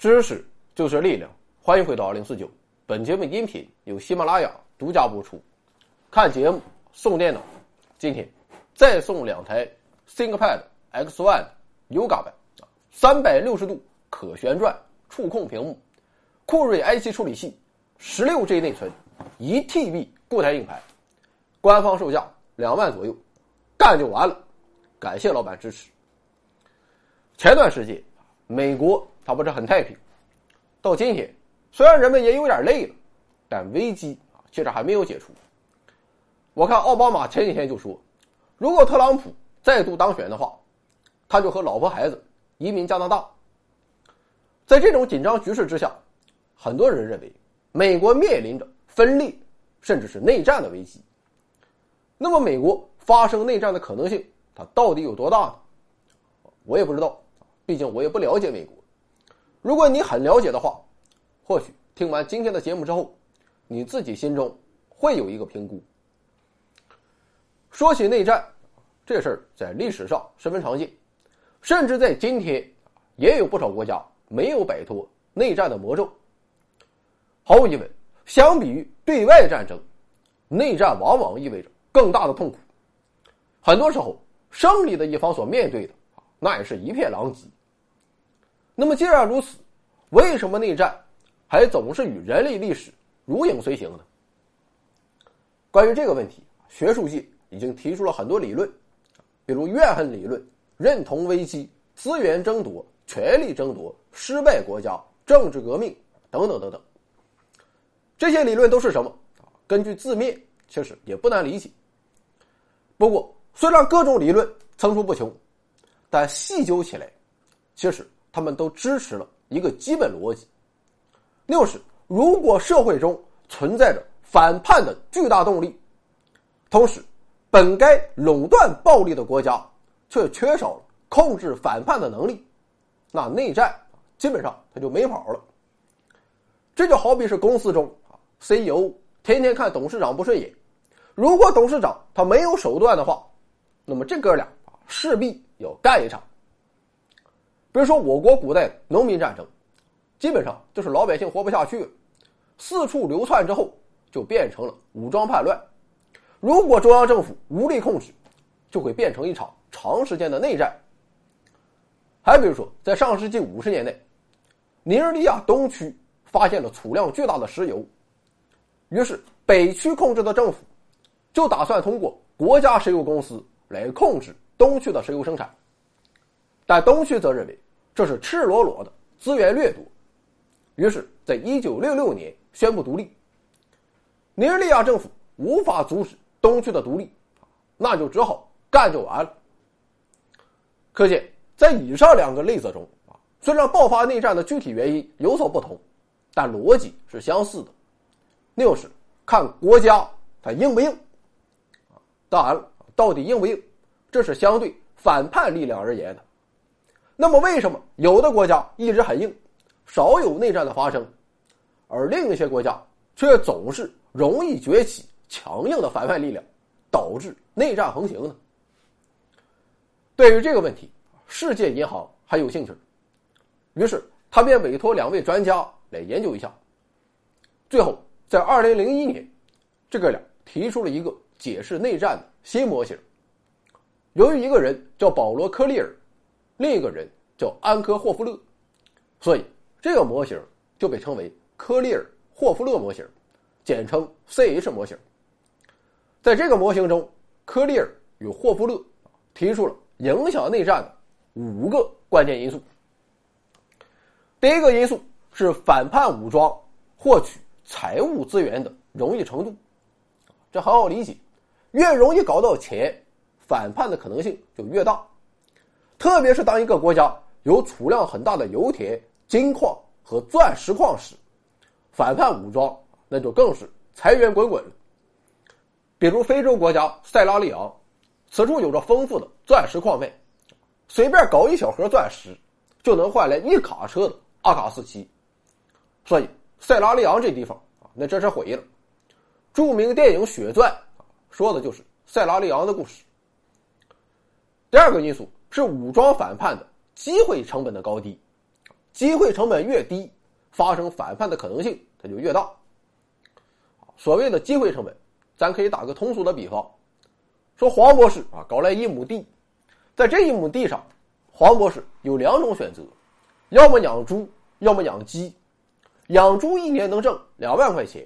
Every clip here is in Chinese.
知识就是力量，欢迎回到二零四九。本节目音频由喜马拉雅独家播出。看节目送电脑，今天再送两台 ThinkPad X1 Yoga 版，三百六十度可旋转触控屏幕，酷睿 i7 处理器，十六 G 内存，一 TB 固态硬盘，官方售价两万左右，干就完了。感谢老板支持。前段时间，美国它不是很太平，到今天虽然人们也有点累了，但危机啊其实还没有解除。我看奥巴马前几天就说，如果特朗普再度当选的话，他就和老婆孩子移民加拿大。在这种紧张局势之下，很多人认为美国面临着分裂甚至是内战的危机。那么，美国发生内战的可能性，它到底有多大呢？我也不知道。毕竟我也不了解美国，如果你很了解的话，或许听完今天的节目之后，你自己心中会有一个评估。说起内战，这事儿在历史上十分常见，甚至在今天，也有不少国家没有摆脱内战的魔咒。毫无疑问，相比于对外战争，内战往往意味着更大的痛苦。很多时候，胜利的一方所面对的，那也是一片狼藉。那么，既然如此，为什么内战还总是与人类历史如影随形呢？关于这个问题，学术界已经提出了很多理论，比如怨恨理论、认同危机、资源争夺、权力争夺、失败国家、政治革命等等等等。这些理论都是什么？根据字面，其实也不难理解。不过，虽然各种理论层出不穷，但细究起来，其实。他们都支持了一个基本逻辑，那就是如果社会中存在着反叛的巨大动力，同时本该垄断暴力的国家却缺少了控制反叛的能力，那内战基本上他就没跑了。这就好比是公司中啊，CEO 天天看董事长不顺眼，如果董事长他没有手段的话，那么这哥俩啊势必要干一场。比如说，我国古代农民战争，基本上就是老百姓活不下去，四处流窜之后，就变成了武装叛乱。如果中央政府无力控制，就会变成一场长时间的内战。还比如说，在上世纪五十年代，尼日利亚东区发现了储量巨大的石油，于是北区控制的政府就打算通过国家石油公司来控制东区的石油生产。但东区则认为这是赤裸裸的资源掠夺，于是，在一九六六年宣布独立。尼日利亚政府无法阻止东区的独立，那就只好干就完了。可见，在以上两个例子中啊，虽然爆发内战的具体原因有所不同，但逻辑是相似的，那就是看国家它硬不硬。当然了，到底硬不硬，这是相对反叛力量而言的。那么，为什么有的国家一直很硬，少有内战的发生，而另一些国家却总是容易崛起强硬的反外力量，导致内战横行呢？对于这个问题，世界银行还有兴趣，于是他便委托两位专家来研究一下。最后，在二零零一年，这个俩提出了一个解释内战的新模型。由于一个人叫保罗·科利尔。另一个人叫安科霍夫勒，所以这个模型就被称为科利尔霍夫勒模型，简称 CH 模型。在这个模型中，科利尔与霍夫勒提出了影响内战的五个关键因素。第一个因素是反叛武装获取财务资源的容易程度，这很好理解，越容易搞到钱，反叛的可能性就越大。特别是当一个国家有储量很大的油田、金矿和钻石矿时，反叛武装那就更是财源滚滚。比如非洲国家塞拉利昂，此处有着丰富的钻石矿脉，随便搞一小盒钻石，就能换来一卡车的阿卡四七。所以塞拉利昂这地方啊，那真是毁了。著名电影《血钻》说的就是塞拉利昂的故事。第二个因素。是武装反叛的机会成本的高低，机会成本越低，发生反叛的可能性它就越大。所谓的机会成本，咱可以打个通俗的比方，说黄博士啊搞来一亩地，在这一亩地上，黄博士有两种选择，要么养猪，要么养鸡。养猪一年能挣两万块钱，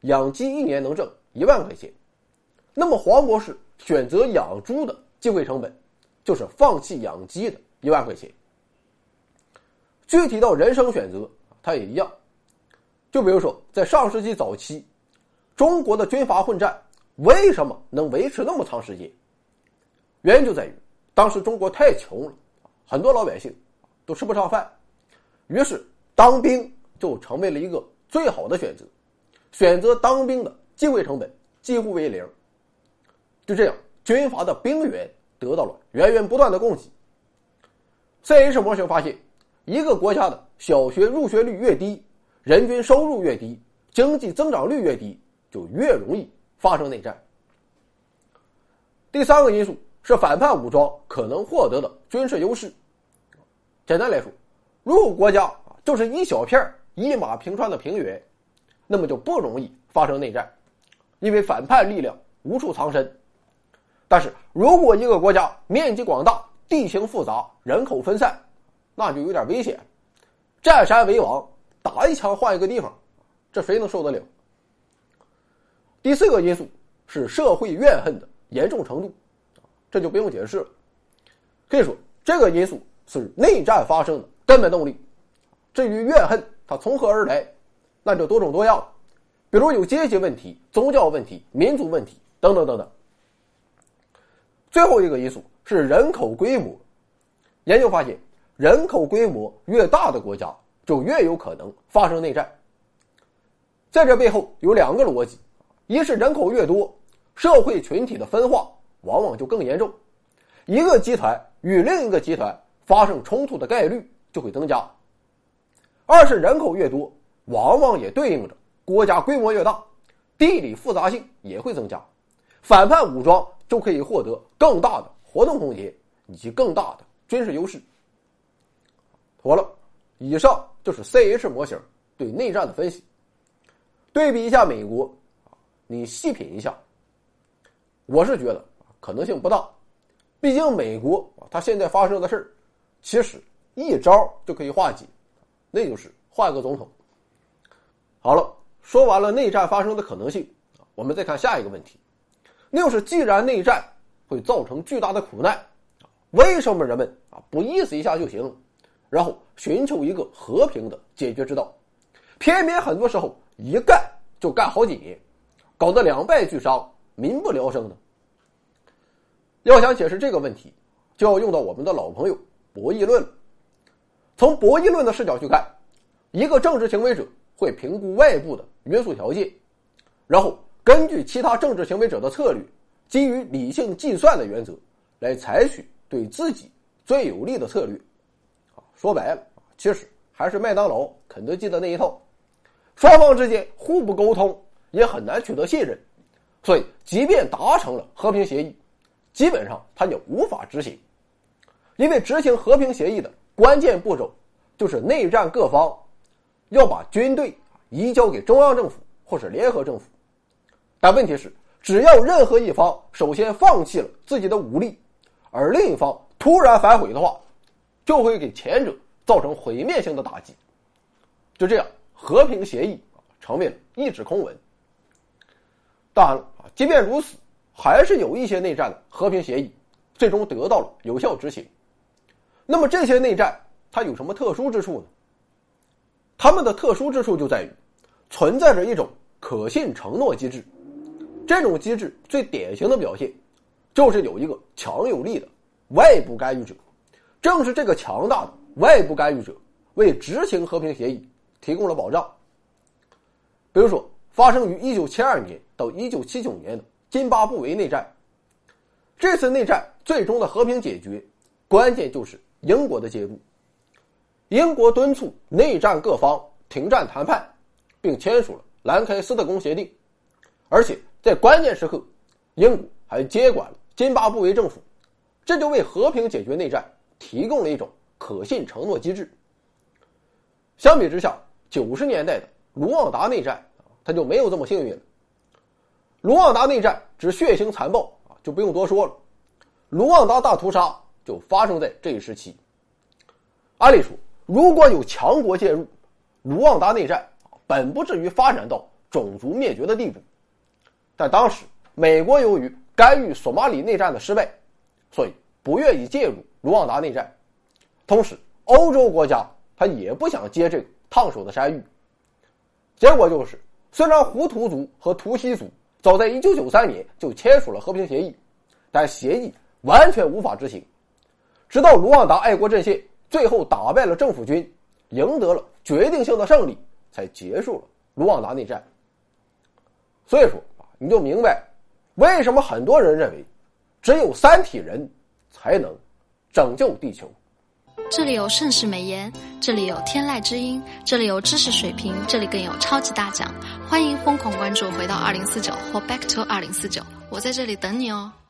养鸡一年能挣一万块钱。那么黄博士选择养猪的机会成本，就是放弃养鸡的一万块钱。具体到人生选择，它也一样。就比如说，在上世纪早期，中国的军阀混战为什么能维持那么长时间？原因就在于当时中国太穷了，很多老百姓都吃不上饭，于是当兵。就成为了一个最好的选择，选择当兵的机会成本几乎为零。就这样，军阀的兵源得到了源源不断的供给。C.H. 模型发现，一个国家的小学入学率越低，人均收入越低，经济增长率越低，就越容易发生内战。第三个因素是反叛武装可能获得的军事优势。简单来说，如果国家就是一小片一马平川的平原，那么就不容易发生内战，因为反叛力量无处藏身。但是如果一个国家面积广大、地形复杂、人口分散，那就有点危险。占山为王，打一枪换一个地方，这谁能受得了？第四个因素是社会怨恨的严重程度，这就不用解释了。可以说，这个因素是内战发生的根本动力。至于怨恨，它从何而来？那就多种多样了，比如有阶级问题、宗教问题、民族问题等等等等。最后一个因素是人口规模。研究发现，人口规模越大的国家，就越有可能发生内战。在这背后有两个逻辑：一是人口越多，社会群体的分化往往就更严重，一个集团与另一个集团发生冲突的概率就会增加。二是人口越多，往往也对应着国家规模越大，地理复杂性也会增加，反叛武装就可以获得更大的活动空间以及更大的军事优势。妥了，以上就是 C H 模型对内战的分析。对比一下美国，你细品一下，我是觉得可能性不大，毕竟美国它现在发生的事，其实一招就可以化解。那就是换个总统。好了，说完了内战发生的可能性，我们再看下一个问题，那就是既然内战会造成巨大的苦难，为什么人们啊不意思一下就行，然后寻求一个和平的解决之道，偏偏很多时候一干就干好几年，搞得两败俱伤、民不聊生的？要想解释这个问题，就要用到我们的老朋友博弈论。从博弈论的视角去看，一个政治行为者会评估外部的约束条件，然后根据其他政治行为者的策略，基于理性计算的原则，来采取对自己最有利的策略。说白了，其实还是麦当劳、肯德基的那一套。双方之间互不沟通，也很难取得信任，所以即便达成了和平协议，基本上他就无法执行，因为执行和平协议的。关键步骤就是内战各方要把军队移交给中央政府或是联合政府，但问题是，只要任何一方首先放弃了自己的武力，而另一方突然反悔的话，就会给前者造成毁灭性的打击。就这样，和平协议成为了一纸空文。当然了啊，即便如此，还是有一些内战的和平协议最终得到了有效执行。那么这些内战它有什么特殊之处呢？他们的特殊之处就在于存在着一种可信承诺机制。这种机制最典型的表现就是有一个强有力的外部干预者。正是这个强大的外部干预者为执行和平协议提供了保障。比如说，发生于一九七二年到一九七九年的津巴布韦内战，这次内战最终的和平解决关键就是。英国的介入，英国敦促内战各方停战谈判，并签署了兰开斯特公协定，而且在关键时刻，英国还接管了津巴布韦政府，这就为和平解决内战提供了一种可信承诺机制。相比之下，九十年代的卢旺达内战，他就没有这么幸运了。卢旺达内战之血腥残暴啊，就不用多说了。卢旺达大屠杀就发生在这一时期。按理说，如果有强国介入，卢旺达内战本不至于发展到种族灭绝的地步。但当时美国由于干预索马里内战的失败，所以不愿意介入卢旺达内战。同时，欧洲国家他也不想接这个烫手的山芋。结果就是，虽然胡图族和图西族早在1993年就签署了和平协议，但协议完全无法执行。直到卢旺达爱国阵线最后打败了政府军，赢得了决定性的胜利，才结束了卢旺达内战。所以说你就明白为什么很多人认为，只有三体人才能拯救地球。这里有盛世美颜，这里有天籁之音，这里有知识水平，这里更有超级大奖。欢迎疯狂关注，回到二零四九或 Back to 二零四九，我在这里等你哦。